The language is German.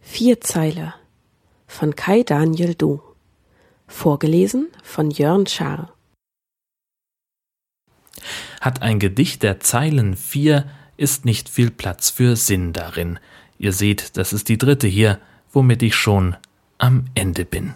Vier Zeile von Kai Daniel Du. Vorgelesen von Jörn Schaar. Hat ein Gedicht der Zeilen vier, ist nicht viel Platz für Sinn darin. Ihr seht, das ist die dritte hier, womit ich schon am Ende bin.